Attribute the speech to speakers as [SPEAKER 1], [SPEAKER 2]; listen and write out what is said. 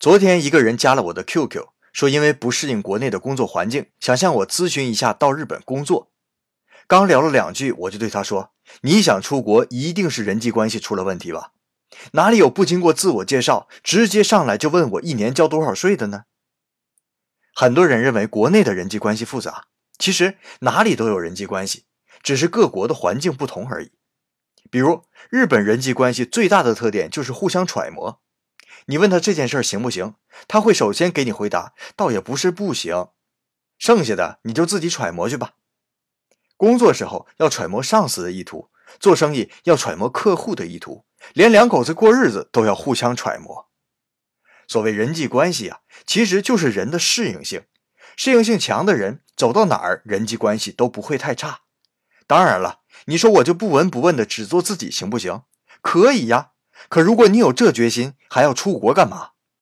[SPEAKER 1] 昨天一个人加了我的 QQ，说因为不适应国内的工作环境，想向我咨询一下到日本工作。刚聊了两句，我就对他说：“你想出国，一定是人际关系出了问题吧？哪里有不经过自我介绍，直接上来就问我一年交多少税的呢？”很多人认为国内的人际关系复杂，其实哪里都有人际关系，只是各国的环境不同而已。比如日本人际关系最大的特点就是互相揣摩。你问他这件事行不行，他会首先给你回答，倒也不是不行，剩下的你就自己揣摩去吧。工作时候要揣摩上司的意图，做生意要揣摩客户的意图，连两口子过日子都要互相揣摩。所谓人际关系啊，其实就是人的适应性，适应性强的人走到哪儿人际关系都不会太差。当然了，你说我就不闻不问的只做自己行不行？可以呀。可如果你有这决心，还要出国干嘛？